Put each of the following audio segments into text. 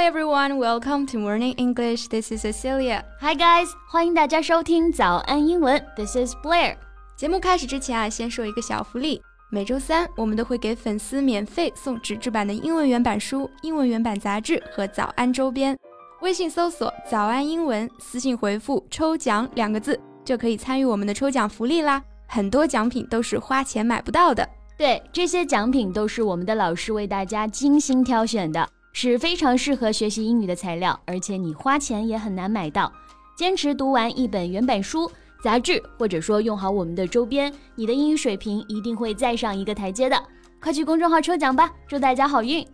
everyone, welcome to Morning English. This is Cecilia. Hi guys，欢迎大家收听早安英文。This is Blair。节目开始之前啊，先说一个小福利。每周三，我们都会给粉丝免费送纸质版的英文原版书、英文原版杂志和早安周边。微信搜索“早安英文”，私信回复“抽奖”两个字，就可以参与我们的抽奖福利啦。很多奖品都是花钱买不到的。对，这些奖品都是我们的老师为大家精心挑选的，是非常适合学习英语的材料，而且你花钱也很难买到。坚持读完一本原版书、杂志，或者说用好我们的周边，你的英语水平一定会再上一个台阶的。快去公众号抽奖吧，祝大家好运！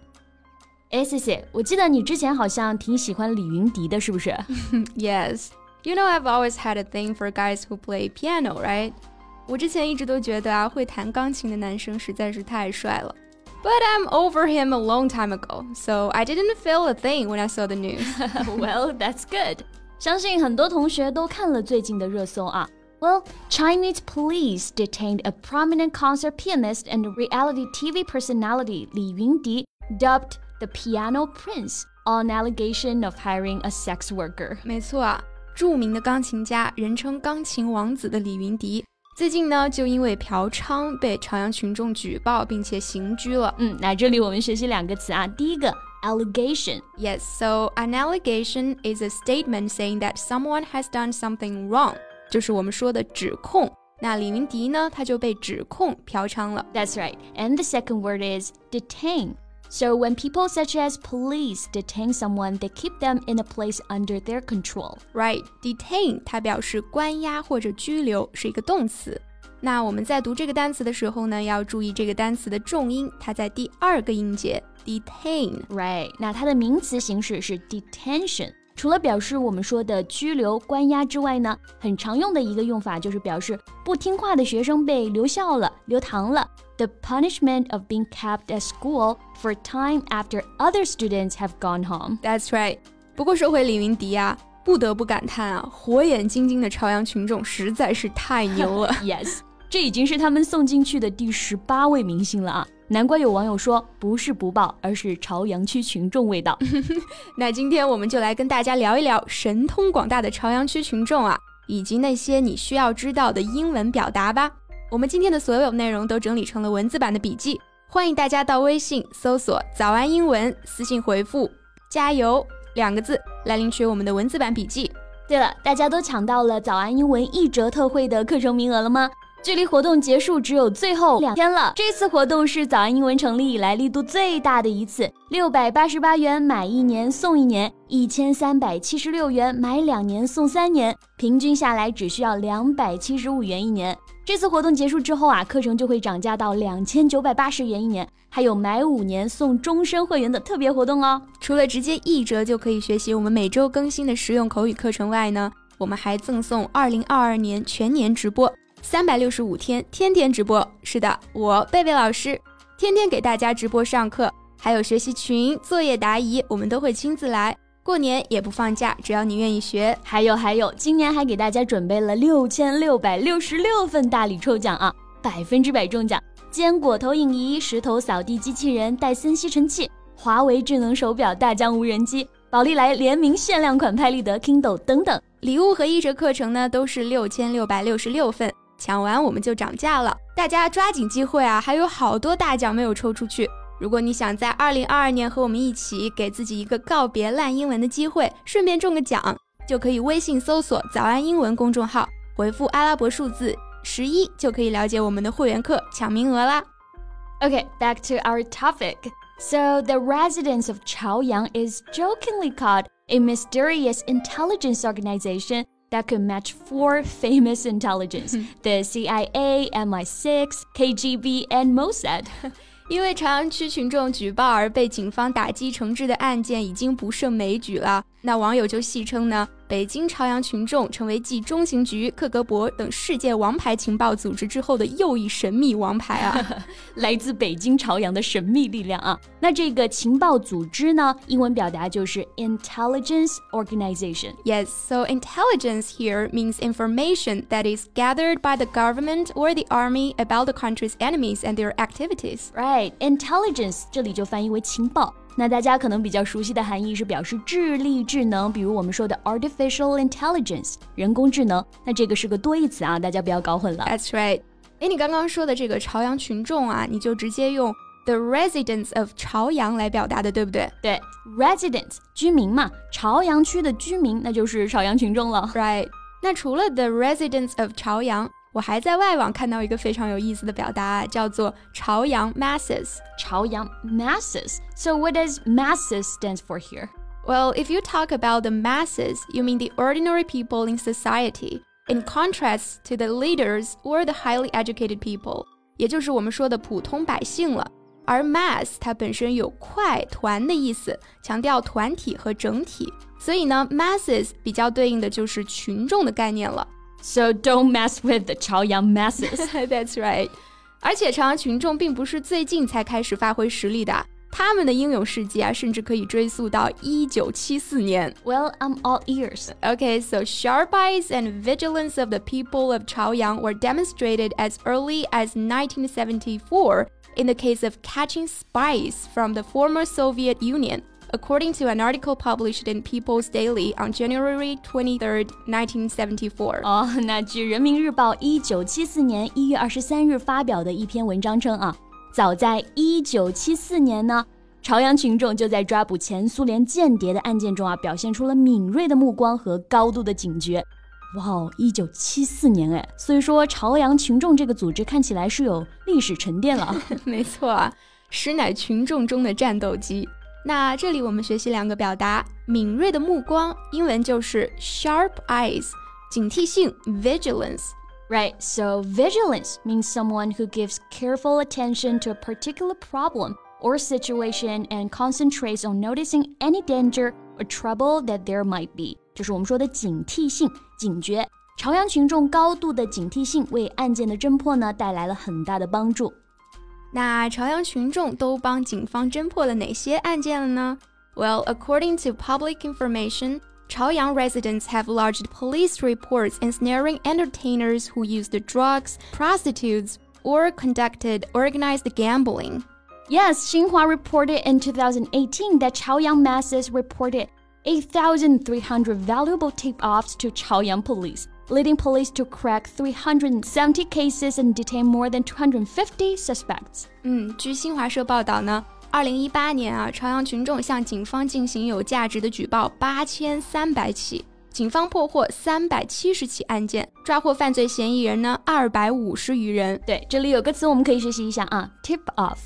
哎，C C，我记得你之前好像挺喜欢李云迪的，是不是？Yes, you know I've always had a thing for guys who play piano, right? 我之前一直都觉得啊，会弹钢琴的男生实在是太帅了。But I'm over him a long time ago, so I didn't feel a thing when I saw the news. well, that's good. 相信很多同学都看了最近的热搜啊。Well, Chinese police detained a prominent concert pianist and reality TV personality Li Yundi, dubbed the Piano Prince, on allegation of hiring a sex worker. 没错啊，着名的钢琴家，人称“钢琴王子”的李云迪 最近呢，就因为嫖娼被朝阳群众举报，并且刑拘了。嗯，那这里我们学习两个词啊。第一个，allegation。Yes, so an allegation is a statement saying that someone has done something wrong，就是我们说的指控。那李云迪呢，他就被指控嫖娼了。That's right. And the second word is detain. So when people such as police detain someone, they keep them in a place under their control. Right, detain 它表示关押或者拘留，是一个动词。那我们在读这个单词的时候呢，要注意这个单词的重音，它在第二个音节 detain。Right，那它的名词形式是 detention。除了表示我们说的拘留、关押之外呢，很常用的一个用法就是表示不听话的学生被留校了、留堂了。 The punishment of being kept at school for time after other students have gone home. That's right. 不过说回李云迪啊，不得不感叹啊，火眼金睛的朝阳群众实在是太牛了。yes，这已经是他们送进去的第十八位明星了啊。难怪有网友说，不是不报，而是朝阳区群众味道。那今天我们就来跟大家聊一聊神通广大的朝阳区群众啊，以及那些你需要知道的英文表达吧。我们今天的所有内容都整理成了文字版的笔记，欢迎大家到微信搜索“早安英文”，私信回复“加油”两个字来领取我们的文字版笔记。对了，大家都抢到了早安英文一折特惠的课程名额了吗？距离活动结束只有最后两天了。这次活动是早安英文成立以来力度最大的一次，六百八十八元买一年送一年，一千三百七十六元买两年送三年，平均下来只需要两百七十五元一年。这次活动结束之后啊，课程就会涨价到两千九百八十元一年，还有买五年送终身会员的特别活动哦。除了直接一折就可以学习我们每周更新的实用口语课程外呢，我们还赠送二零二二年全年直播。三百六十五天，天天直播。是的，我贝贝老师天天给大家直播上课，还有学习群、作业答疑，我们都会亲自来。过年也不放假，只要你愿意学。还有还有，今年还给大家准备了六千六百六十六份大礼抽奖啊，百分之百中奖！坚果投影仪、石头扫地机器人、戴森吸尘器、华为智能手表、大疆无人机、宝丽来联名限量款拍立得、Kindle 等等礼物和一折课程呢，都是六千六百六十六份。抢完我们就涨价了，大家抓紧机会啊！还有好多大奖没有抽出去。如果你想在二零二二年和我们一起给自己一个告别烂英文的机会，顺便中个奖，就可以微信搜索“早安英文”公众号，回复阿拉伯数字十一，就可以了解我们的会员课抢名额啦。Okay, back to our topic. So the residents of Chaoyang is jokingly called a mysterious intelligence organization that could match four famous intelligence the CIA, MI6, KGB, and Mossad. 因为朝阳区群众举报而被警方打击惩治的案件已经不胜枚举了，那网友就戏称呢。 北京朝阳群众成为继中情局、克格勃等世界王牌情报组织之后的又一神秘王牌啊！来自北京朝阳的神秘力量啊！那这个情报组织呢？英文表达就是 intelligence organization。Yes, so intelligence here means information that is gathered by the government or the army about the country's enemies and their activities. Right, intelligence 这里就翻译为情报。那大家可能比较熟悉的含义是表示智力、智能，比如我们说的 artificial intelligence 人工智能。那这个是个多义词啊，大家不要搞混了。That's right。哎，你刚刚说的这个朝阳群众啊，你就直接用 the residents of 朝阳来表达的，对不对？对，residents 居民嘛，朝阳区的居民，那就是朝阳群众了。Right。那除了 the residents of 朝阳，我还在外网看到一个非常有意思的表达，叫做朝阳 masses。朝阳 masses。So what does masses stands for here? Well, if you talk about the masses, you mean the ordinary people in society in contrast to the leaders or the highly educated people，也就是我们说的普通百姓了。而 mass 它本身有块、团的意思，强调团体和整体，所以呢，masses 比较对应的就是群众的概念了。 so don't mess with the Chaoyang masses. That's right. 而且朝阳群众并不是最近才开始发挥实力的，他们的英勇事迹啊，甚至可以追溯到一九七四年。Well, I'm all ears. Okay, so sharp eyes and vigilance of the people of Chaoyang were demonstrated as early as 1974 in the case of catching spies from the former Soviet Union. According to an article published in People's Daily on January 23, 1974. 哦，那据人民日报一九七四年一月二十三日发表的一篇文章称啊。早在一九七四年呢，朝阳群众就在抓捕前苏联间谍的案件中啊，表现出了敏锐的目光和高度的警觉。哇哦，一九七四年哎，所以说朝阳群众这个组织看起来是有历史沉淀了。没错啊，实乃群众中的战斗机。那这里我们学习两个表达：敏锐的目光，英文就是 sharp eyes；警惕性 vigilance。Right, so vigilance means someone who gives careful attention to a particular problem or situation and concentrates on noticing any danger or trouble that there might be. 就是我们说的警惕性、警觉。朝阳群众高度的警惕性为案件的侦破呢带来了很大的帮助。 那朝阳群众都帮警方侦破了哪些案件了呢？Well, according to public information, Chaoyang residents have lodged police reports ensnaring entertainers who used drugs, prostitutes, or conducted organized gambling. Yes, Xinhua reported in 2018 that Chaoyang masses reported 8,300 valuable tip-offs to Chaoyang police, leading police to crack 370 cases and detain more than 250 suspects. 嗯，据新华社报道呢。二零一八年啊，朝阳群众向警方进行有价值的举报八千三百起，警方破获三百七十起案件，抓获犯罪嫌疑人呢二百五十余人。对，这里有个词我们可以学习一下啊，tip off。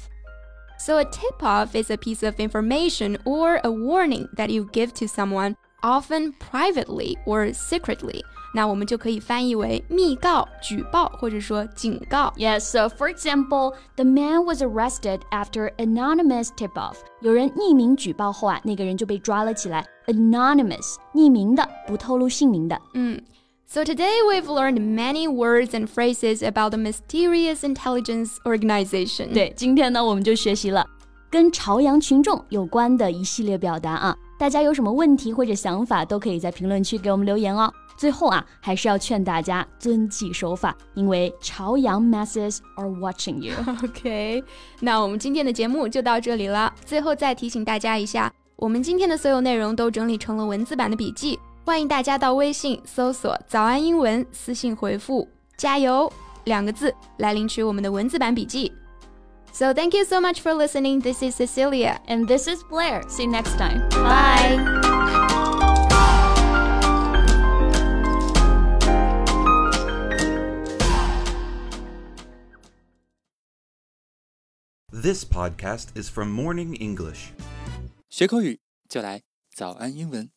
So a tip off is a piece of information or a warning that you give to someone, often privately or secretly. 那我们就可以翻译为密告、举报或者说警告。Yes, so for example, the man was arrested after anonymous tip-off. 有人匿名举报后啊，那个人就被抓了起来。Anonymous，匿名的，不透露姓名的。嗯。 So today we've learned many words and phrases about the mysterious intelligence organization. 对，今天呢，我们就学习了跟朝阳群众有关的一系列表达啊。大家有什么问题或者想法，都可以在评论区给我们留言哦。最后啊，还是要劝大家遵纪守法，因为朝阳 masses are watching you。OK，那我们今天的节目就到这里了。最后再提醒大家一下，我们今天的所有内容都整理成了文字版的笔记， 欢迎大家到微信搜索“早安英文”，私信回复“加油”两个字来领取我们的文字版笔记。So thank you so much for listening. This is Cecilia and this is Blair. See you next time. Bye. This podcast is from Morning English. 学口语就来早安英文。